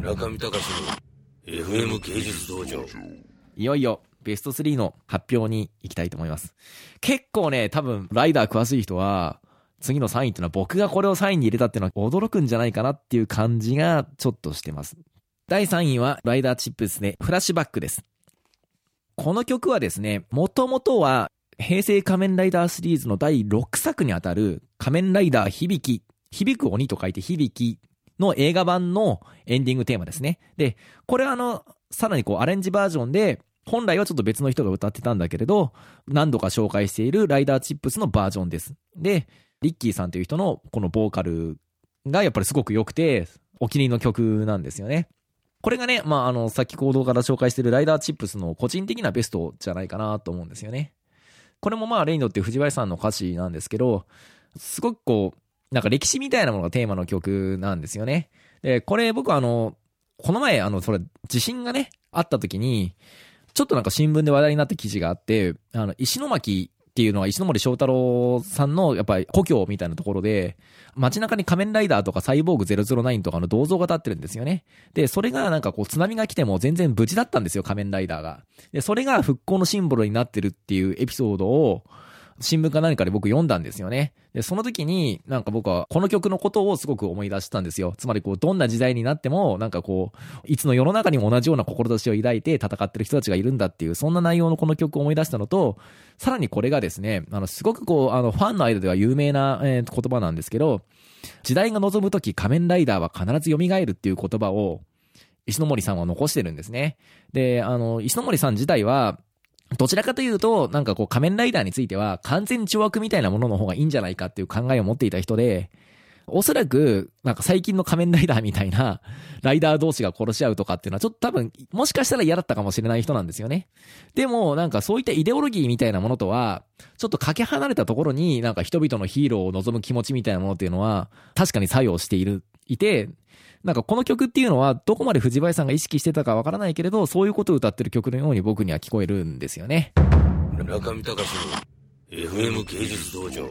中見隆の FM 芸術道場いよいよベスト3の発表に行きたいと思います。結構ね、多分、ライダー詳しい人は、次の3位っていうのは僕がこれを3位に入れたっていうのは驚くんじゃないかなっていう感じがちょっとしてます。第3位はライダーチップスでフラッシュバックです。この曲はですね、もともとは平成仮面ライダーシリーズの第6作にあたる仮面ライダー響き、響く鬼と書いて響きの映画版のエンディングテーマですね。で、これはあの、さらにこうアレンジバージョンで、本来はちょっと別の人が歌ってたんだけれど、何度か紹介しているライダーチップスのバージョンです。で、リッキーさんという人のこのボーカルがやっぱりすごく良くて、お気に入りの曲なんですよね。これがね、まあ、あの、先行動から紹介しているライダーチップスの個人的なベストじゃないかなと思うんですよね。これもまあ、レインドっていう藤林さんの歌詞なんですけど、すごくこう、なんか歴史みたいなものがテーマの曲なんですよね。で、これ僕あの、この前、あの、それ、地震がね、あった時に、ちょっとなんか新聞で話題になった記事があって、あの、石巻っていうのは石森章太郎さんのやっぱり故郷みたいなところで、街中に仮面ライダーとかサイボーグ009とかの銅像が立ってるんですよね。で、それがなんかこう津波が来ても全然無事だったんですよ、仮面ライダーが。で、それが復興のシンボルになってるっていうエピソードを、新聞か何かで僕読んだんですよね。で、その時に、なんか僕はこの曲のことをすごく思い出したんですよ。つまりこう、どんな時代になっても、なんかこう、いつの世の中にも同じような志を抱いて戦ってる人たちがいるんだっていう、そんな内容のこの曲を思い出したのと、さらにこれがですね、あの、すごくこう、あの、ファンの間では有名な、えー、言葉なんですけど、時代が望む時仮面ライダーは必ず蘇るっていう言葉を、石森さんは残してるんですね。で、あの、石森さん自体は、どちらかというと、なんかこう仮面ライダーについては完全懲悪みたいなものの方がいいんじゃないかっていう考えを持っていた人で、おそらく、なんか最近の仮面ライダーみたいな、ライダー同士が殺し合うとかっていうのはちょっと多分、もしかしたら嫌だったかもしれない人なんですよね。でも、なんかそういったイデオロギーみたいなものとは、ちょっとかけ離れたところに、なんか人々のヒーローを望む気持ちみたいなものっていうのは、確かに作用している、いて、なんかこの曲っていうのは、どこまで藤林さんが意識してたかわからないけれど、そういうことを歌ってる曲のように僕には聞こえるんですよね。中見隆の FM 芸術道場